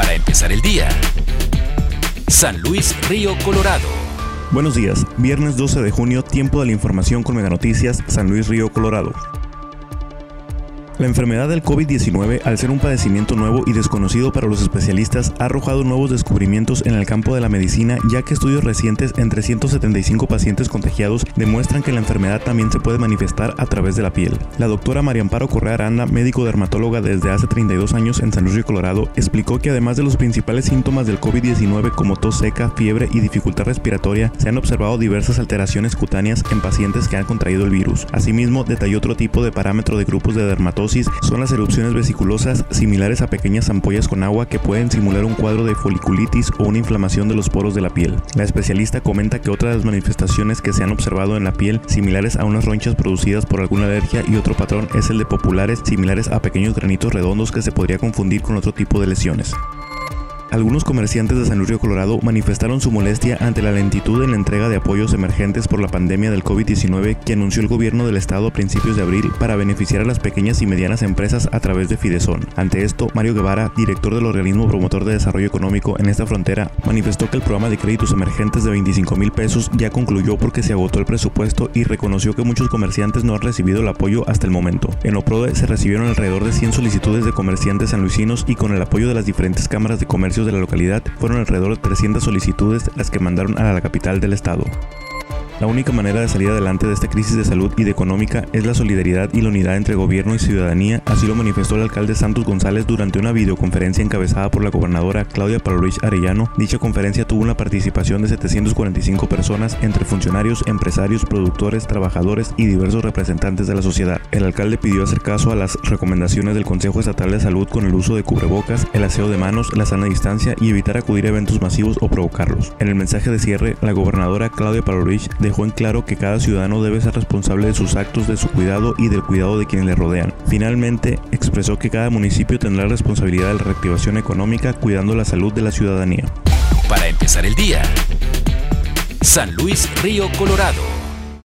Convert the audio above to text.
Para empezar el día. San Luis Río Colorado. Buenos días, viernes 12 de junio, tiempo de la información con Mega Noticias, San Luis Río Colorado. La enfermedad del COVID-19, al ser un padecimiento nuevo y desconocido para los especialistas, ha arrojado nuevos descubrimientos en el campo de la medicina, ya que estudios recientes en 375 pacientes contagiados demuestran que la enfermedad también se puede manifestar a través de la piel. La doctora María Amparo Correa Aranda, médico dermatóloga desde hace 32 años en San Luis Río Colorado, explicó que además de los principales síntomas del COVID-19 como tos seca, fiebre y dificultad respiratoria, se han observado diversas alteraciones cutáneas en pacientes que han contraído el virus. Asimismo, detalló otro tipo de parámetro de grupos de dermatosis son las erupciones vesiculosas similares a pequeñas ampollas con agua que pueden simular un cuadro de foliculitis o una inflamación de los poros de la piel. La especialista comenta que otra de las manifestaciones que se han observado en la piel similares a unas ronchas producidas por alguna alergia y otro patrón es el de populares similares a pequeños granitos redondos que se podría confundir con otro tipo de lesiones. Algunos comerciantes de San Luis Río Colorado manifestaron su molestia ante la lentitud en la entrega de apoyos emergentes por la pandemia del COVID-19 que anunció el gobierno del estado a principios de abril para beneficiar a las pequeñas y medianas empresas a través de Fidesón. Ante esto, Mario Guevara, director del organismo promotor de desarrollo económico en esta frontera, manifestó que el programa de créditos emergentes de 25 mil pesos ya concluyó porque se agotó el presupuesto y reconoció que muchos comerciantes no han recibido el apoyo hasta el momento. En Oprode se recibieron alrededor de 100 solicitudes de comerciantes sanluisinos y con el apoyo de las diferentes cámaras de comercio de la localidad fueron alrededor de 300 solicitudes las que mandaron a la capital del estado. La única manera de salir adelante de esta crisis de salud y de económica es la solidaridad y la unidad entre gobierno y ciudadanía, así lo manifestó el alcalde Santos González durante una videoconferencia encabezada por la gobernadora Claudia Paloluis Arellano. Dicha conferencia tuvo una participación de 745 personas entre funcionarios, empresarios, productores, trabajadores y diversos representantes de la sociedad. El alcalde pidió hacer caso a las recomendaciones del Consejo Estatal de Salud con el uso de cubrebocas, el aseo de manos, la sana distancia y evitar acudir a eventos masivos o provocarlos. En el mensaje de cierre, la gobernadora Claudia Paloluis dejó en claro que cada ciudadano debe ser responsable de sus actos, de su cuidado y del cuidado de quienes le rodean. Finalmente, expresó que cada municipio tendrá responsabilidad de la reactivación económica cuidando la salud de la ciudadanía. Para empezar el día, San Luis Río Colorado.